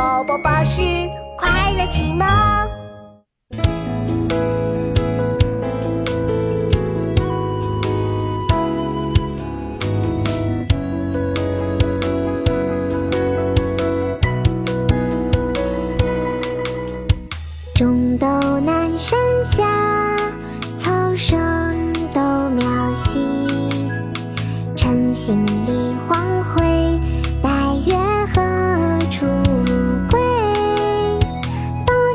宝宝巴士快乐启蒙。种豆南山下，草生豆苗稀。晨兴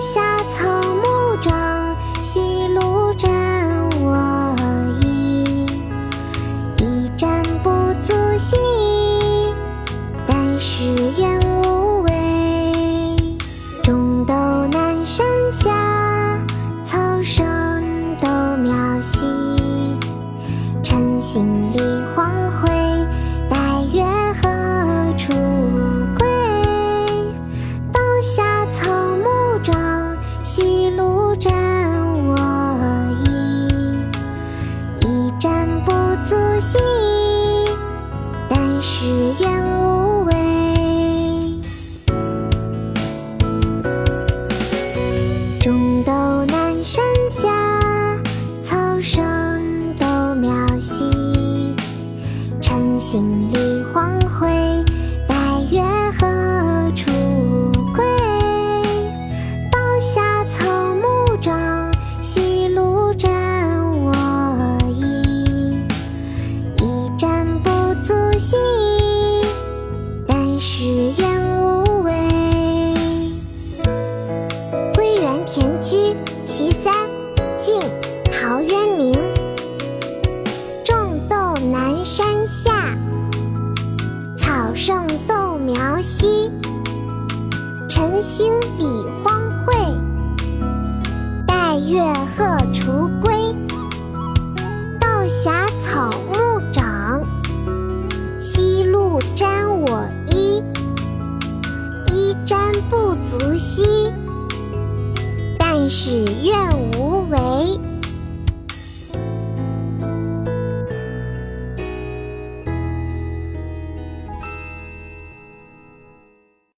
夏草木长，西路沾我衣。一沾不足惜，但使愿心里。晨兴理荒秽，带月荷锄归。道狭草木长，夕露沾我衣。衣沾不足惜，但使愿无违。